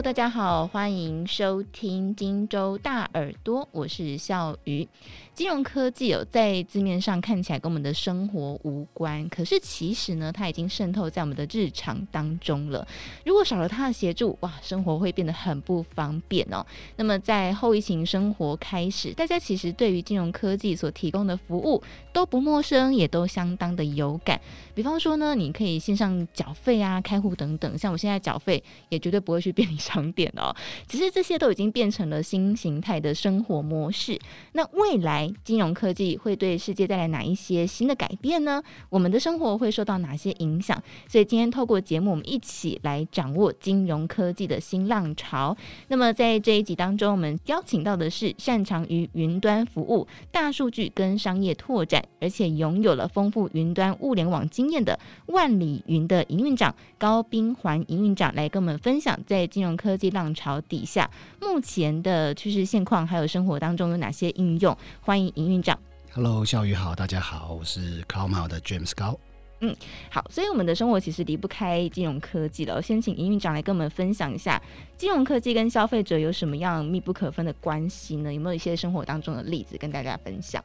大家好，欢迎收听荆州大耳朵，我是笑鱼。金融科技有在字面上看起来跟我们的生活无关，可是其实呢，它已经渗透在我们的日常当中了。如果少了它的协助，哇，生活会变得很不方便哦。那么在后疫情生活开始，大家其实对于金融科技所提供的服务都不陌生，也都相当的有感。比方说呢，你可以线上缴费啊、开户等等，像我现在缴费也绝对不会去便利商店哦。其实这些都已经变成了新形态的生活模式。那未来，金融科技会对世界带来哪一些新的改变呢？我们的生活会受到哪些影响？所以今天透过节目，我们一起来掌握金融科技的新浪潮。那么在这一集当中，我们邀请到的是擅长于云端服务、大数据跟商业拓展，而且拥有了丰富云端物联网经验的万里云的营运长高冰环营运长，来跟我们分享在金融科技浪潮底下目前的趋势现况，还有生活当中有哪些应用。欢迎营运长，Hello，笑宇好，大家好，我是 CloudMile 的 James 高。嗯，好，所以我们的生活其实离不开金融科技了。我先请营运长来跟我们分享一下，金融科技跟消费者有什么样密不可分的关系呢？有没有一些生活当中的例子跟大家分享？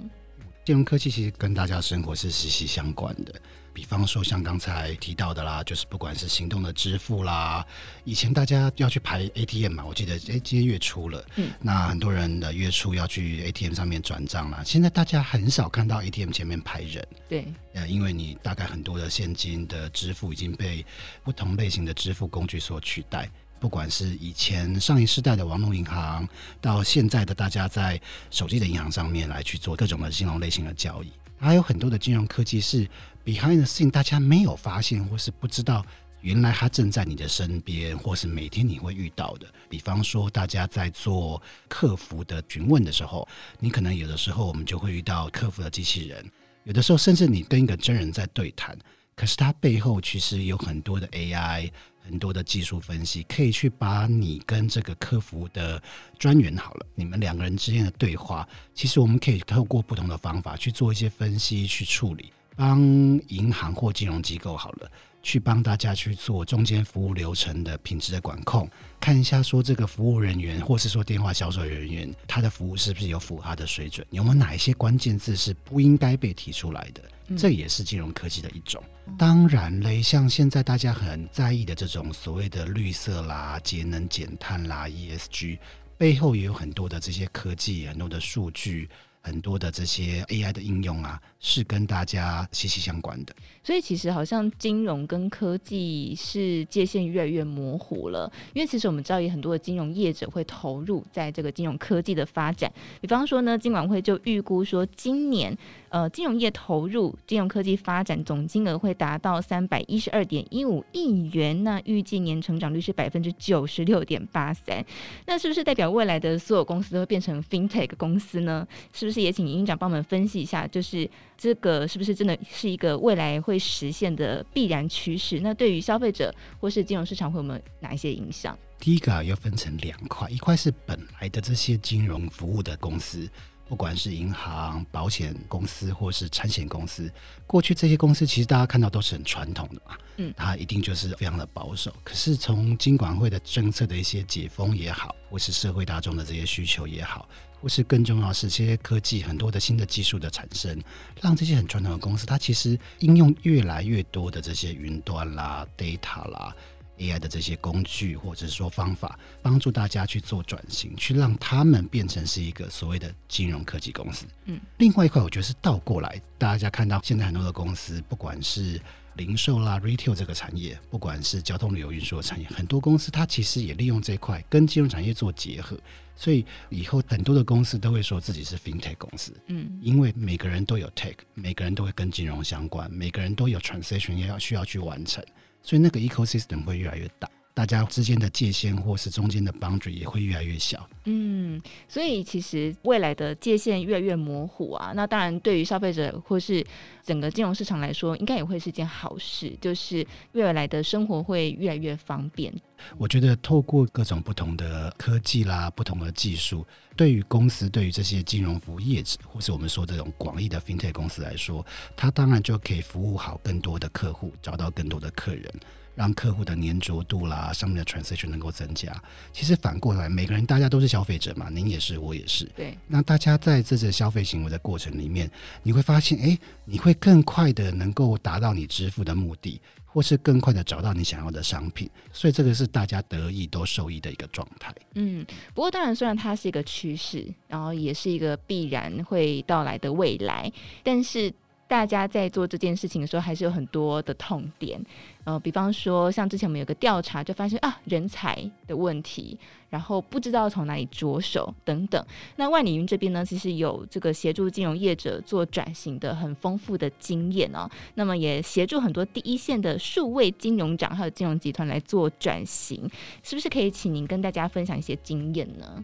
金融科技其实跟大家生活是息息相关的。比方说，像刚才提到的啦，就是不管是行动的支付啦，以前大家要去排 ATM 嘛，我记得哎，今天月初了，嗯，那很多人的月初要去 ATM 上面转账啦。现在大家很少看到 ATM 前面排人，对，呃，因为你大概很多的现金的支付已经被不同类型的支付工具所取代。不管是以前上一世代的网络银行，到现在的大家在手机的银行上面来去做各种的金融类型的交易，还有很多的金融科技是 behind the scene，大家没有发现或是不知道，原来它正在你的身边，或是每天你会遇到的。比方说，大家在做客服的询问的时候，你可能有的时候我们就会遇到客服的机器人，有的时候甚至你跟一个真人在对谈，可是它背后其实有很多的 AI。很多的技术分析可以去把你跟这个客服的专员好了，你们两个人之间的对话，其实我们可以透过不同的方法去做一些分析去处理，帮银行或金融机构好了，去帮大家去做中间服务流程的品质的管控，看一下说这个服务人员或是说电话销售人员他的服务是不是有符合他的水准，有没有哪一些关键字是不应该被提出来的。这也是金融科技的一种。当然嘞，像现在大家很在意的这种所谓的绿色啦、节能减碳啦、ESG，背后也有很多的这些科技、很多的数据、很多的这些 AI 的应用啊，是跟大家息息相关的。所以其实好像金融跟科技是界限越来越模糊了，因为其实我们知道有很多的金融业者会投入在这个金融科技的发展。比方说呢，金管会就预估说，今年呃金融业投入金融科技发展总金额会达到三百一十二点一五亿元，那预计年成长率是百分之九十六点八三。那是不是代表未来的所有公司都会变成 FinTech 公司呢？是不是也请营运长帮我们分析一下，就是这个是不是真的是一个未来会实现的必然趋势。那对于消费者或是金融市场会有没有哪一些影响？第一个要分成两块，一块是本来的这些金融服务的公司，不管是银行、保险公司或是产险公司，过去这些公司其实大家看到都是很传统的嘛，嗯，它一定就是非常的保守。可是从金管会的政策的一些解封也好，或是社会大众的这些需求也好。或是更重要的是，这些科技很多的新的技术的产生，让这些很传统的公司，它其实应用越来越多的这些云端啦、data 啦、AI 的这些工具，或者是说方法，帮助大家去做转型，去让他们变成是一个所谓的金融科技公司。嗯，另外一块，我觉得是倒过来，大家看到现在很多的公司，不管是零售啦、retail 这个产业，不管是交通旅游运输的产业，很多公司它其实也利用这一块跟金融产业做结合。所以以后很多的公司都会说自己是 FinTech 公司，嗯，因为每个人都有 Tech，每个人都会跟金融相关，每个人都有 Transaction 要需要去完成，所以那个 Ecosystem 会越来越大。大家之间的界限或是中间的 boundary 也会越来越小。嗯，所以其实未来的界限越来越模糊啊。那当然，对于消费者或是整个金融市场来说，应该也会是件好事，就是未来的生活会越来越方便。我觉得透过各种不同的科技啦、不同的技术，对于公司、对于这些金融服务业者，或是我们说这种广义的 FinTech 公司来说，它当然就可以服务好更多的客户，找到更多的客人。让客户的粘着度啦，上面的 transaction 能够增加。其实反过来，每个人大家都是消费者嘛，您也是，我也是。对。那大家在这个消费行为的过程里面，你会发现，哎，你会更快的能够达到你支付的目的。或是更快的找到你想要的商品，所以这个是大家得益都受益的一个状态。嗯，不过当然，虽然它是一个趋势，然后也是一个必然会到来的未来，但是。大家在做这件事情的时候，还是有很多的痛点，呃，比方说像之前我们有个调查，就发现啊，人才的问题，然后不知道从哪里着手等等。那万里云这边呢，其实有这个协助金融业者做转型的很丰富的经验哦，那么也协助很多第一线的数位金融长还有金融集团来做转型，是不是可以请您跟大家分享一些经验呢？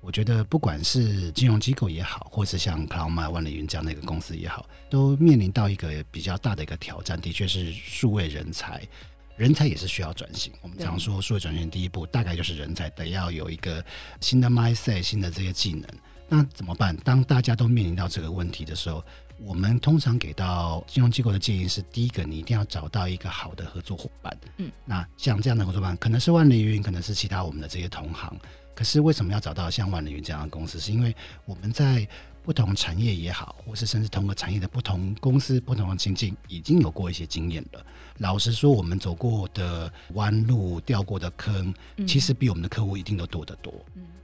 我觉得不管是金融机构也好，或是像 CloudMile 万里云这样的一个公司也好，都面临到一个比较大的一个挑战。的确是数位人才，人才也是需要转型。我们常说数位转型第一步，大概就是人才得要有一个新的 mindset，新的这些技能。那怎么办？当大家都面临到这个问题的时候，我们通常给到金融机构的建议是：第一个，你一定要找到一个好的合作伙伴。嗯，那像这样的合作伙伴，可能是万里云，可能是其他我们的这些同行。可是为什么要找到像万能云这样的公司？是因为我们在不同产业也好，或是甚至同个产业的不同公司、不同的情境，已经有过一些经验了。老实说，我们走过的弯路、掉过的坑，其实比我们的客户一定都多得多。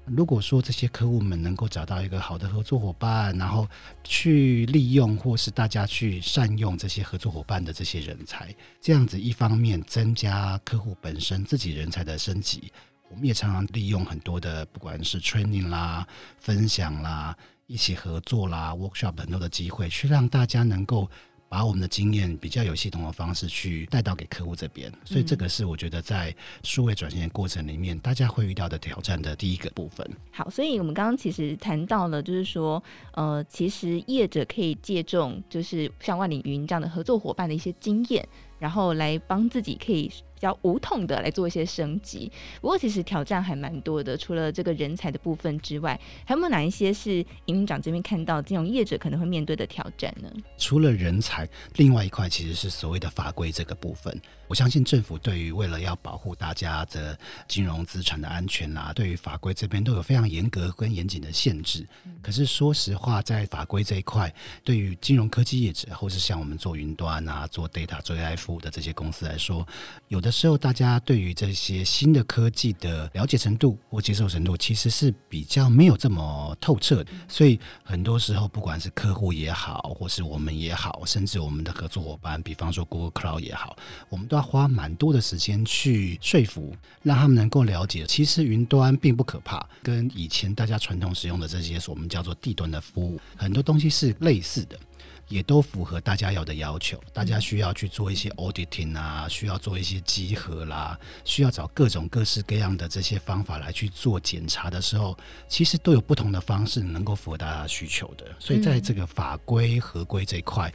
如果说这些客户们能够找到一个好的合作伙伴，然后去利用或是大家去善用这些合作伙伴的这些人才，这样子一方面增加客户本身自己人才的升级。我们也常常利用很多的，不管是 training 啦、分享啦、一起合作啦、workshop 很多的机会，去让大家能够把我们的经验比较有系统的方式去带到给客户这边。所以这个是我觉得在数位转型的过程里面，大家会遇到的挑战的第一个部分。好，所以我们刚刚其实谈到了，就是说，呃，其实业者可以借重，就是像万里云这样的合作伙伴的一些经验，然后来帮自己可以。比较无痛的来做一些升级，不过其实挑战还蛮多的。除了这个人才的部分之外，还有没有哪一些是营运长这边看到这种业者可能会面对的挑战呢？除了人才，另外一块其实是所谓的法规这个部分。我相信政府对于为了要保护大家的金融资产的安全啊，对于法规这边都有非常严格跟严谨的限制。可是说实话，在法规这一块，对于金融科技业者，或是像我们做云端啊、做 data、做 AI 服务的这些公司来说，有的时候大家对于这些新的科技的了解程度或接受程度，其实是比较没有这么透彻的。所以很多时候，不管是客户也好，或是我们也好，甚至我们的合作伙伴，比方说 Google Cloud 也好，我们都要。花蛮多的时间去说服，让他们能够了解，其实云端并不可怕，跟以前大家传统使用的这些我们叫做地端的服务，很多东西是类似的，也都符合大家要的要求。大家需要去做一些 auditing 啊，需要做一些集合啦，需要找各种各式各样的这些方法来去做检查的时候，其实都有不同的方式能够符合大家需求的。所以在这个法规合规这一块。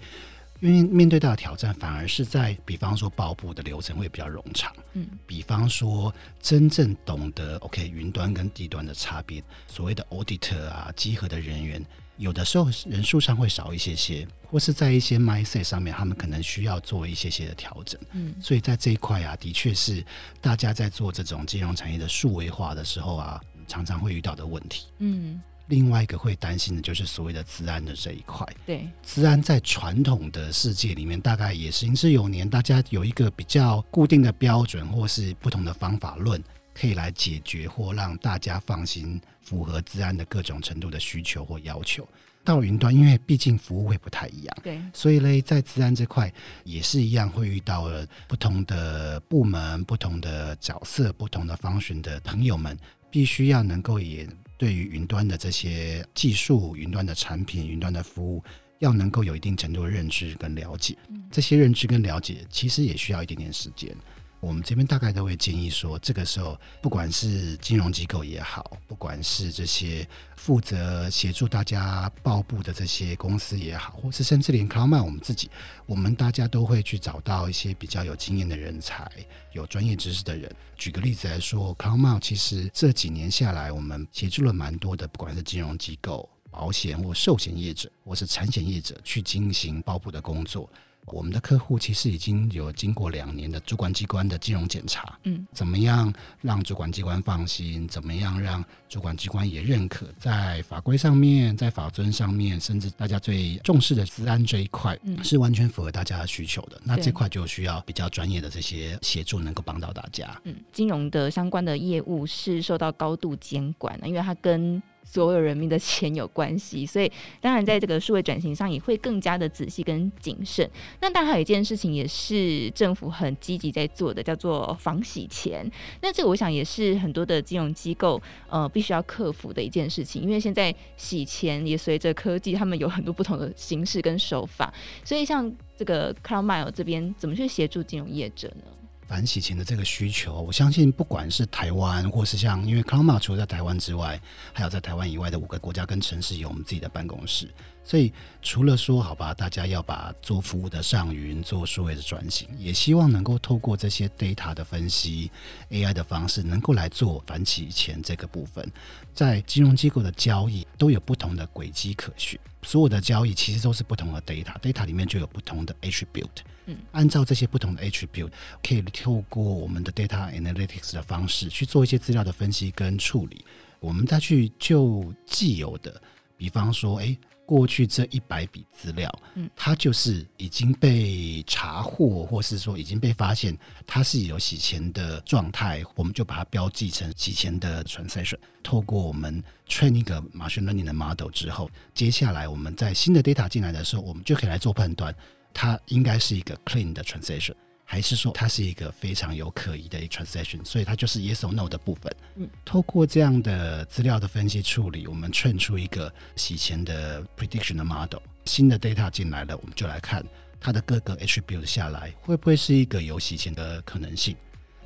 因为面对到的挑战，反而是在比方说报布的流程会比较冗长，嗯，比方说真正懂得 OK 云端跟地端的差别，所谓的 auditor 啊，集合的人员，有的时候人数上会少一些些，或是在一些 mindset 上面，他们可能需要做一些些的调整，嗯，所以在这一块啊，的确是大家在做这种金融产业的数位化的时候啊，常常会遇到的问题，嗯。另外一个会担心的就是所谓的治安的这一块。对，治安在传统的世界里面，大概也是行之有年，大家有一个比较固定的标准，或是不同的方法论，可以来解决或让大家放心，符合治安的各种程度的需求或要求。到云端，因为毕竟服务会不太一样，对，所以嘞，在治安这块也是一样，会遇到了不同的部门、不同的角色、不同的方寻的朋友们，必须要能够也。对于云端的这些技术、云端的产品、云端的服务，要能够有一定程度的认知跟了解，这些认知跟了解其实也需要一点点时间。我们这边大概都会建议说，这个时候不管是金融机构也好，不管是这些负责协助大家报布的这些公司也好，或是甚至连 c l m a 我们自己，我们大家都会去找到一些比较有经验的人才、有专业知识的人。举个例子来说 c l m a 其实这几年下来，我们协助了蛮多的，不管是金融机构、保险或寿险业者，或是产险业者去进行报布的工作。我们的客户其实已经有经过两年的主管机关的金融检查，嗯，怎么样让主管机关放心？怎么样让主管机关也认可？在法规上面，在法尊上面，甚至大家最重视的治安这一块，嗯，是完全符合大家的需求的。那这块就需要比较专业的这些协助，能够帮到大家。嗯，金融的相关的业务是受到高度监管的，因为它跟所有人民的钱有关系，所以当然在这个数位转型上也会更加的仔细跟谨慎。那当然还有一件事情也是政府很积极在做的，叫做防洗钱。那这个我想也是很多的金融机构呃必须要克服的一件事情，因为现在洗钱也随着科技，他们有很多不同的形式跟手法。所以像这个 CloudMile 这边怎么去协助金融业者呢？反洗钱的这个需求，我相信不管是台湾，或是像因为 CloudMile 除了在台湾之外，还有在台湾以外的五个国家跟城市有我们自己的办公室，所以除了说好吧，大家要把做服务的上云做数位的转型，也希望能够透过这些 data 的分析 AI 的方式，能够来做反洗钱这个部分。在金融机构的交易都有不同的轨迹可循，所有的交易其实都是不同的 data，data 里面就有不同的 attribute。嗯，按照这些不同的 attribute，可以透过我们的 data analytics 的方式去做一些资料的分析跟处理。我们再去就既有的，比方说，诶，过去这一百笔资料，嗯，它就是已经被查获，或是说已经被发现它是有洗钱的状态，我们就把它标记成洗钱的 transaction。透过我们 train 一个 machine learning 的 model 之后，接下来我们在新的 data 进来的时候，我们就可以来做判断。它应该是一个 clean 的 transaction，还是说它是一个非常有可疑的一 transaction？所以它就是 yes or no 的部分。嗯，透过这样的资料的分析处理，我们 train 出一个洗钱的 prediction 的 model。新的 data 进来了，我们就来看它的各个 attribute 下来，会不会是一个有洗钱的可能性？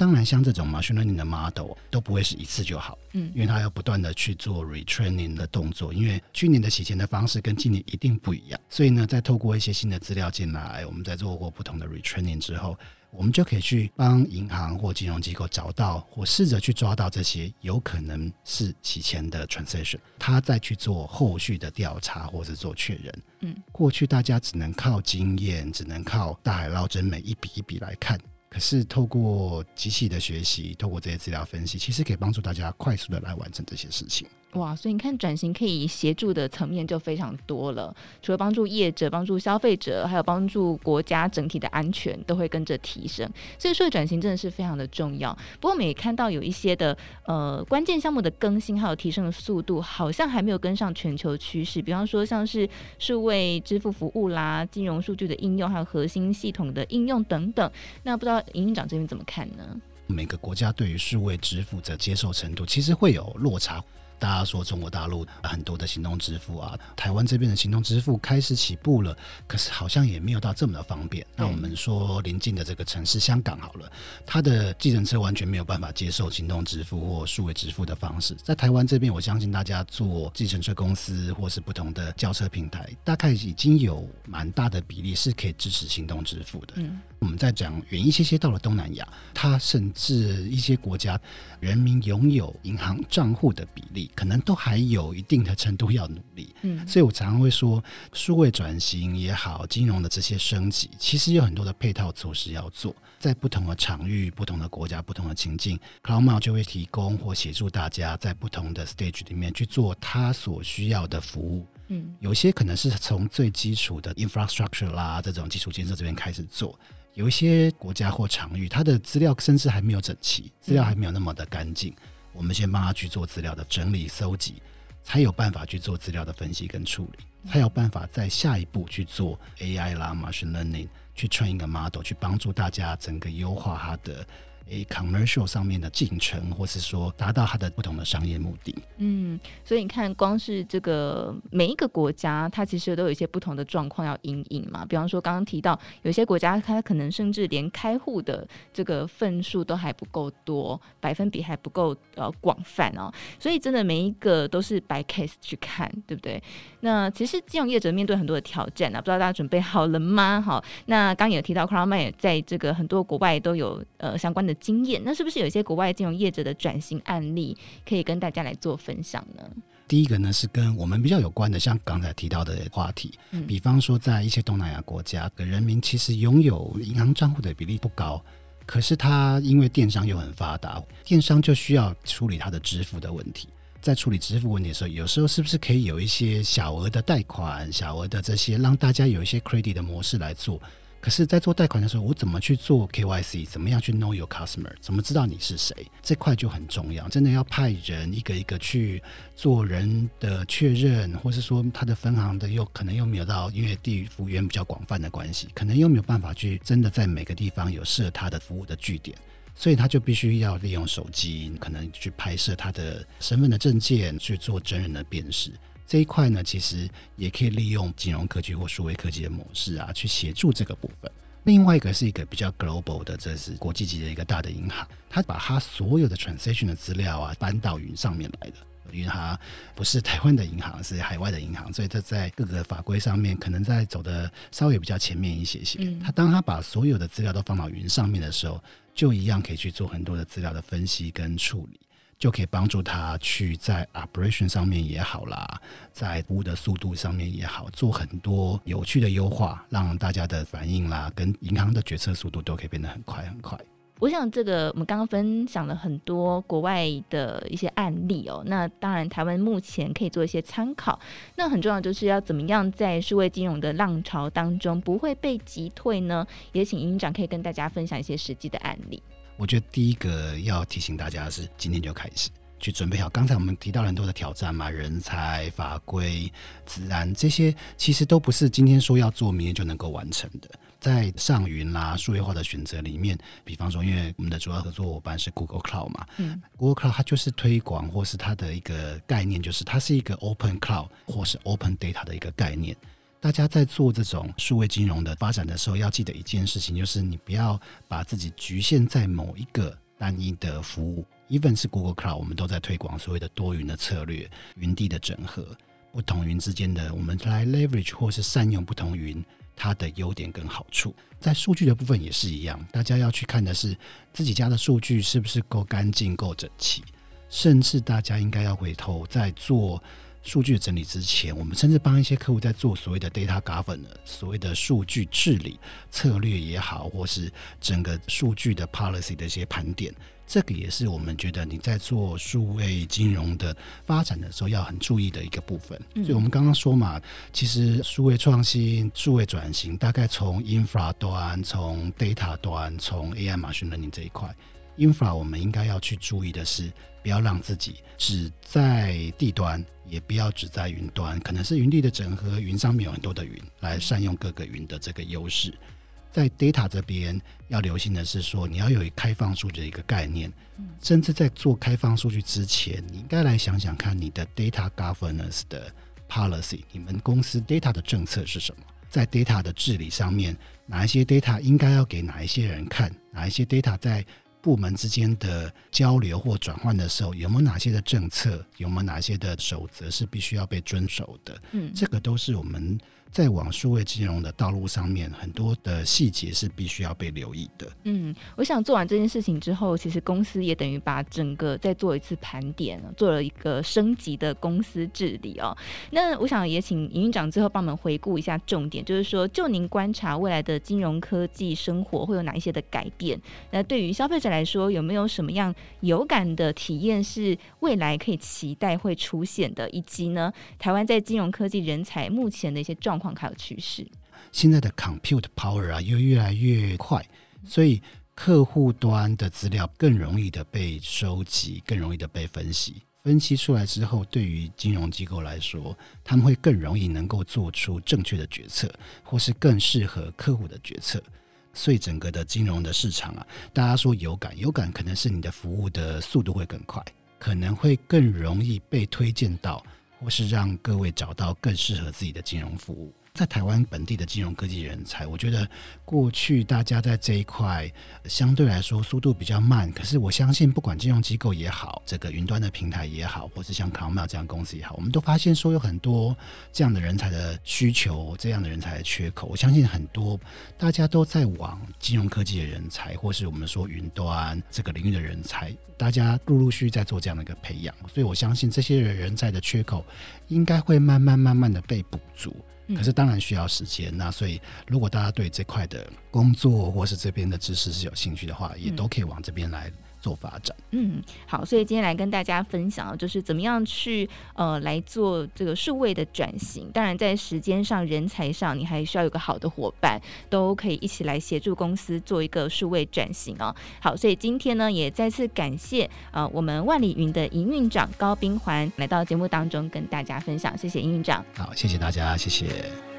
当然，像这种 machine learning 的 model 都不会是一次就好，嗯，因为它要不断的去做 retraining 的动作，因为去年的洗钱的方式跟今年一定不一样，所以呢，在透过一些新的资料进来，我们在做过不同的 retraining 之后，我们就可以去帮银行或金融机构找到或试着去抓到这些有可能是洗钱的 transaction，他再去做后续的调查或是做确认。嗯，过去大家只能靠经验，只能靠大海捞针，每一笔一笔来看。可是透过机器的学习，透过这些资料分析，其实可以帮助大家快速的来完成这些事情。哇，所以你看，转型可以协助的层面就非常多了。除了帮助业者、帮助消费者，还有帮助国家整体的安全，都会跟着提升。所以说，转型真的是非常的重要。不过，我们也看到有一些的呃关键项目的更新还有提升的速度，好像还没有跟上全球趋势。比方说，像是数位支付服务啦、金融数据的应用，还有核心系统的应用等等。那不知道营运长这边怎么看呢？每个国家对于数位支付的接受程度，其实会有落差。大家说中国大陆很多的行动支付啊，台湾这边的行动支付开始起步了，可是好像也没有到这么的方便。那我们说邻近的这个城市香港好了，它的计程车完全没有办法接受行动支付或数位支付的方式。在台湾这边，我相信大家做计程车公司或是不同的轿车平台，大概已经有蛮大的比例是可以支持行动支付的。嗯。我们再讲远一些些，到了东南亚，它甚至一些国家人民拥有银行账户的比例，可能都还有一定的程度要努力。嗯，所以我常常会说，数位转型也好，金融的这些升级，其实有很多的配套措施要做，在不同的场域、不同的国家、不同的情境，CloudMile 就会提供或协助大家在不同的 stage 里面去做他所需要的服务。嗯，有些可能是从最基础的 infrastructure 啦，这种基础建设这边开始做。有一些国家或场域，它的资料甚至还没有整齐，资料还没有那么的干净。我们先帮他去做资料的整理、搜集，才有办法去做资料的分析跟处理，才有办法在下一步去做 AI 啦、Machine Learning，去 train 一个 model，去帮助大家整个优化它的。诶，commercial 上面的进程，或是说达到它的不同的商业目的。嗯，所以你看，光是这个每一个国家，它其实都有一些不同的状况要因应嘛。比方说，刚刚提到有些国家，它可能甚至连开户的这个份数都还不够多，百分比还不够呃广泛哦。所以真的每一个都是 by case 去看，对不对？那其实金融业者面对很多的挑战啊，不知道大家准备好了吗？好，那刚有提到 CloudMile 在这个很多国外都有呃相关的。经验，那是不是有一些国外金融业者的转型案例可以跟大家来做分享呢？第一个呢是跟我们比较有关的，像刚才提到的话题，比方说在一些东南亚国家的人民其实拥有银行账户的比例不高，可是他因为电商又很发达，电商就需要处理他的支付的问题。在处理支付问题的时候，有时候是不是可以有一些小额的贷款、小额的这些，让大家有一些 credit 的模式来做？可是，在做贷款的时候，我怎么去做 KYC？怎么样去 know your customer？怎么知道你是谁？这块就很重要，真的要派人一个一个去做人的确认，或是说他的分行的又可能又没有到，因为地域幅员比较广泛的关系，可能又没有办法去真的在每个地方有设他的服务的据点。所以他就必须要利用手机，可能去拍摄他的身份的证件，去做真人的辨识。这一块呢，其实也可以利用金融科技或数位科技的模式啊，去协助这个部分。另外一个是一个比较 global 的，这是国际级的一个大的银行，他把他所有的 transaction 的资料啊搬到云上面来的。因为它不是台湾的银行，是海外的银行，所以它在各个法规上面可能在走的稍微比较前面一些些。他、嗯、当他把所有的资料都放到云上面的时候，就一样可以去做很多的资料的分析跟处理，就可以帮助他去在 operation 上面也好啦，在服务的速度上面也好，做很多有趣的优化，让大家的反应啦跟银行的决策速度都可以变得很快很快。我想这个我们刚刚分享了很多国外的一些案例哦，那当然台湾目前可以做一些参考。那很重要就是要怎么样在数位金融的浪潮当中不会被击退呢？也请营长可以跟大家分享一些实际的案例。我觉得第一个要提醒大家是，今天就开始去准备好。刚才我们提到了很多的挑战嘛，人才、法规、自然这些，其实都不是今天说要做，明天就能够完成的。在上云啦、数位化的选择里面，比方说，因为我们的主要合作伙伴是 Google Cloud 嘛，嗯，Google Cloud 它就是推广或是它的一个概念，就是它是一个 Open Cloud 或是 Open Data 的一个概念。大家在做这种数位金融的发展的时候，要记得一件事情，就是你不要把自己局限在某一个单一的服务。Even 是 Google Cloud，我们都在推广所谓的多云的策略、云地的整合，不同云之间的我们来 leverage 或是善用不同云。它的优点跟好处，在数据的部分也是一样。大家要去看的是自己家的数据是不是够干净、够整齐，甚至大家应该要回头再做数据整理之前，我们甚至帮一些客户在做所谓的 data governance，所谓的数据治理策略也好，或是整个数据的 policy 的一些盘点。这个也是我们觉得你在做数位金融的发展的时候要很注意的一个部分。所以我们刚刚说嘛，其实数位创新、数位转型，大概从 infra 端、从 data 端、从 AI machine learning 这一块，infra 我们应该要去注意的是，不要让自己只在地端，也不要只在云端，可能是云地的整合，云上面有很多的云，来善用各个云的这个优势。在 data 这边要留心的是说，你要有开放数据的一个概念，甚至在做开放数据之前，你应该来想想看你的 data governance 的 policy，你们公司 data 的政策是什么？在 data 的治理上面，哪一些 data 应该要给哪一些人看？哪一些 data 在部门之间的交流或转换的时候，有没有哪些的政策？有没有哪些的守则是必须要被遵守的？嗯，这个都是我们。在往数位金融的道路上面，很多的细节是必须要被留意的。嗯，我想做完这件事情之后，其实公司也等于把整个再做一次盘点，做了一个升级的公司治理哦。那我想也请营运长最后帮我们回顾一下重点，就是说，就您观察未来的金融科技生活会有哪一些的改变？那对于消费者来说，有没有什么样有感的体验是未来可以期待会出现的？以及呢，台湾在金融科技人才目前的一些状况还有趋势，现在的 compute power 啊，又越来越快，所以客户端的资料更容易的被收集，更容易的被分析。分析出来之后，对于金融机构来说，他们会更容易能够做出正确的决策，或是更适合客户的决策。所以整个的金融的市场啊，大家说有感，有感可能是你的服务的速度会更快，可能会更容易被推荐到。或是让各位找到更适合自己的金融服务，在台湾本地的金融科技人才，我觉得过去大家在这一块相对来说速度比较慢。可是我相信，不管金融机构也好，这个云端的平台也好，或是像考麦这样公司也好，我们都发现说有很多这样的人才的需求，这样的人才的缺口。我相信很多大家都在往金融科技的人才，或是我们说云端这个领域的人才，大家陆陆续续在做这样的一个培养。所以我相信这些人才的缺口应该会慢慢慢慢的被补足。可是当然需要时间，那所以如果大家对这块的工作或是这边的知识是有兴趣的话，也都可以往这边来做发展。嗯，好，所以今天来跟大家分享，就是怎么样去呃来做这个数位的转型。当然，在时间上、人才上，你还需要有个好的伙伴，都可以一起来协助公司做一个数位转型哦。好，所以今天呢，也再次感谢呃我们万里云的营运长高冰环来到节目当中跟大家分享，谢谢营运长。好，谢谢大家，谢谢。